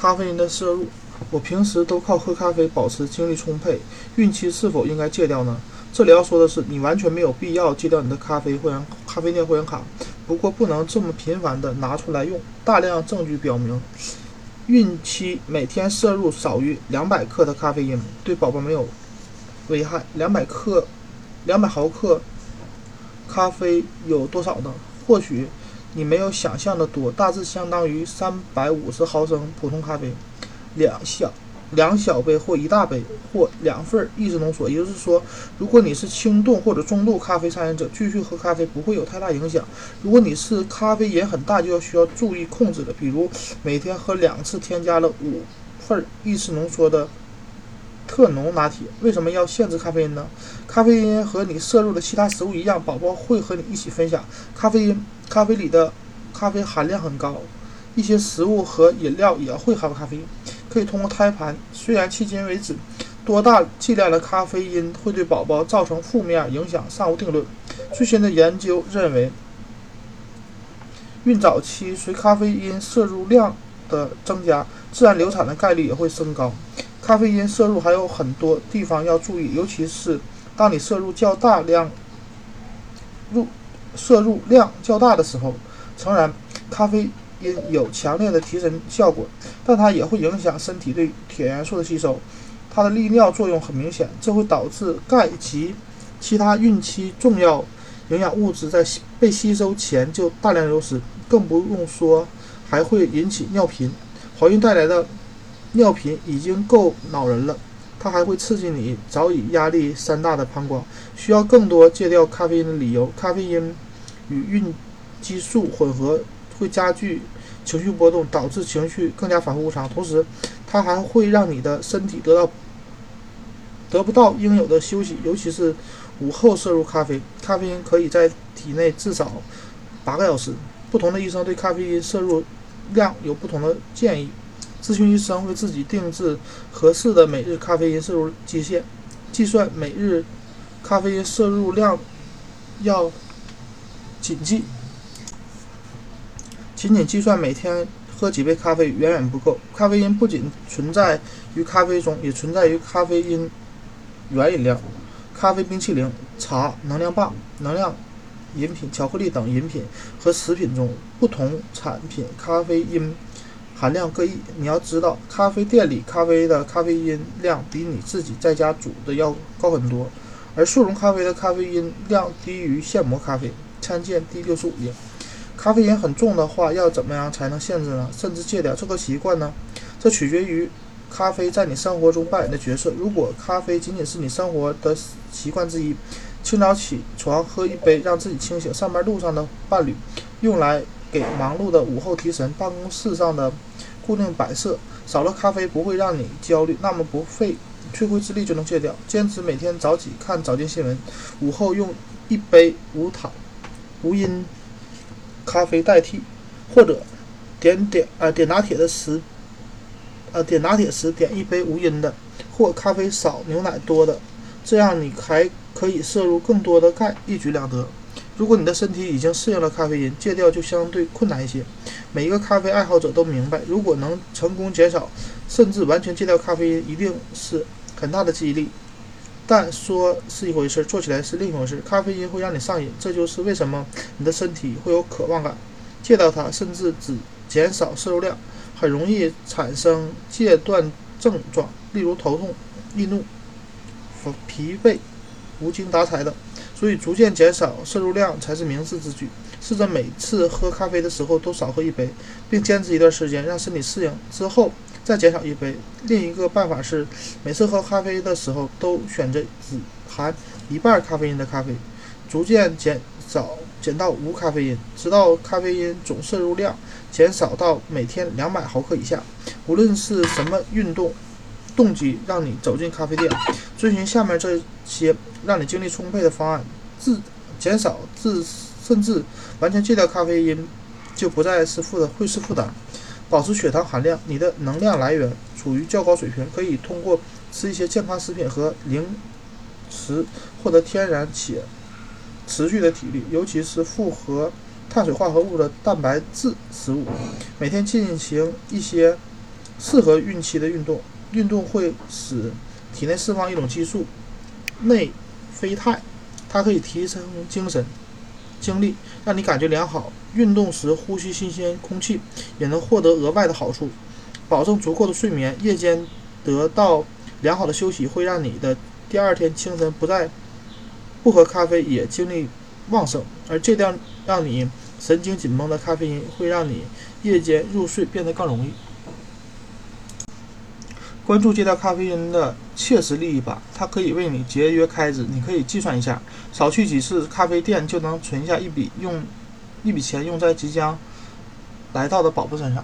咖啡因的摄入。我平时都靠喝咖啡保持精力充沛，孕期是否应该戒掉呢？这里要说的是，你完全没有必要戒掉你的咖啡会员咖啡店会员卡，不过不能这么频繁的拿出来用。大量证据表明，孕期每天摄入少于两百克的咖啡因对宝宝没有危害。两百克，两百毫克咖啡有多少呢？或许你没有想象的多，大致相当于三百五十毫升普通咖啡。两小两小杯或一大杯或两份意式浓缩，也就是说，如果你是轻度或者中度咖啡上瘾者，继续喝咖啡不会有太大影响。如果你是咖啡瘾很大，就要需要注意控制了，比如每天喝两次添加了五份意式浓缩的特浓拿铁。为什么要限制咖啡因呢？咖啡因和你摄入的其他食物一样，宝宝会和你一起分享咖啡因。咖啡里的咖啡含量很高，一些食物和饮料也会含咖啡因。可以通过胎盘。虽然迄今为止，多大剂量的咖啡因会对宝宝造成负面影响尚无定论。最新的研究认为，孕早期随咖啡因摄入量的增加，自然流产的概率也会升高。咖啡因摄入还有很多地方要注意，尤其是当你摄入较大量入摄入量较大的时候。诚然，咖啡。因有强烈的提神效果，但它也会影响身体对铁元素的吸收。它的利尿作用很明显，这会导致钙及其他孕期重要营养物质在被吸收前就大量流失，更不用说还会引起尿频。怀孕带来的尿频已经够恼人了，它还会刺激你早已压力山大的膀胱，需要更多戒掉咖啡因的理由。咖啡因与孕激素混合。会加剧情绪波动，导致情绪更加反复无常。同时，它还会让你的身体得到得不到应有的休息，尤其是午后摄入咖啡。咖啡因可以在体内至少八个小时。不同的医生对咖啡因摄入量有不同的建议。咨询医生为自己定制合适的每日咖啡因摄入基线，计算每日咖啡因摄入量要谨记。仅仅计算每天喝几杯咖啡远远不够。咖啡因不仅存在于咖啡中，也存在于咖啡因原饮料、咖啡冰淇淋、茶、能量棒、能量饮品、巧克力等饮品和食品中。不同产品咖啡因含量各异。你要知道，咖啡店里咖啡的咖啡因量比你自己在家煮的要高很多，而速溶咖啡的咖啡因量低于现磨咖啡。参见第六十五页。咖啡因很重的话，要怎么样才能限制呢？甚至戒掉这个习惯呢？这取决于咖啡在你生活中扮演的角色。如果咖啡仅仅是你生活的习惯之一，清早起床喝一杯让自己清醒；上班路上的伴侣，用来给忙碌的午后提神；办公室上的固定摆设，少了咖啡不会让你焦虑，那么不费吹灰之力就能戒掉。坚持每天早起看早间新闻，午后用一杯无糖、无因。咖啡代替，或者点点啊点拿铁的时，呃点拿铁时点一杯无因的，或咖啡少牛奶多的，这样你还可以摄入更多的钙，一举两得。如果你的身体已经适应了咖啡因，戒掉就相对困难一些。每一个咖啡爱好者都明白，如果能成功减少甚至完全戒掉咖啡因，一定是很大的激励。但说是一回事，做起来是另一回事。咖啡因会让你上瘾，这就是为什么你的身体会有渴望感。戒掉它，甚至只减少摄入量，很容易产生戒断症状，例如头痛、易怒、疲惫、无精打采等。所以，逐渐减少摄入量才是明智之举。试着每次喝咖啡的时候都少喝一杯，并坚持一段时间，让身体适应之后。再减少一杯。另一个办法是，每次喝咖啡的时候都选择只含一半咖啡因的咖啡，逐渐减少减到无咖啡因，直到咖啡因总摄入量减少到每天两百毫克以下。无论是什么运动动机让你走进咖啡店，遵循下面这些让你精力充沛的方案，自减少自甚至完全戒掉咖啡因，就不再是负的会是负担。保持血糖含量，你的能量来源处于较高水平，可以通过吃一些健康食品和零食获得天然且持续的体力，尤其是复合碳水化合物的蛋白质食物。每天进行一些适合孕期的运动，运动会使体内释放一种激素内啡肽，它可以提升精神、精力，让你感觉良好。运动时呼吸新鲜空气，也能获得额外的好处，保证足够的睡眠。夜间得到良好的休息，会让你的第二天清晨不再不喝咖啡也精力旺盛，而这样让你神经紧绷的咖啡因会让你夜间入睡变得更容易。关注戒掉咖啡因的切实利益吧，它可以为你节约开支。你可以计算一下，少去几次咖啡店就能存下一笔用一笔钱用在即将来到的宝宝身上。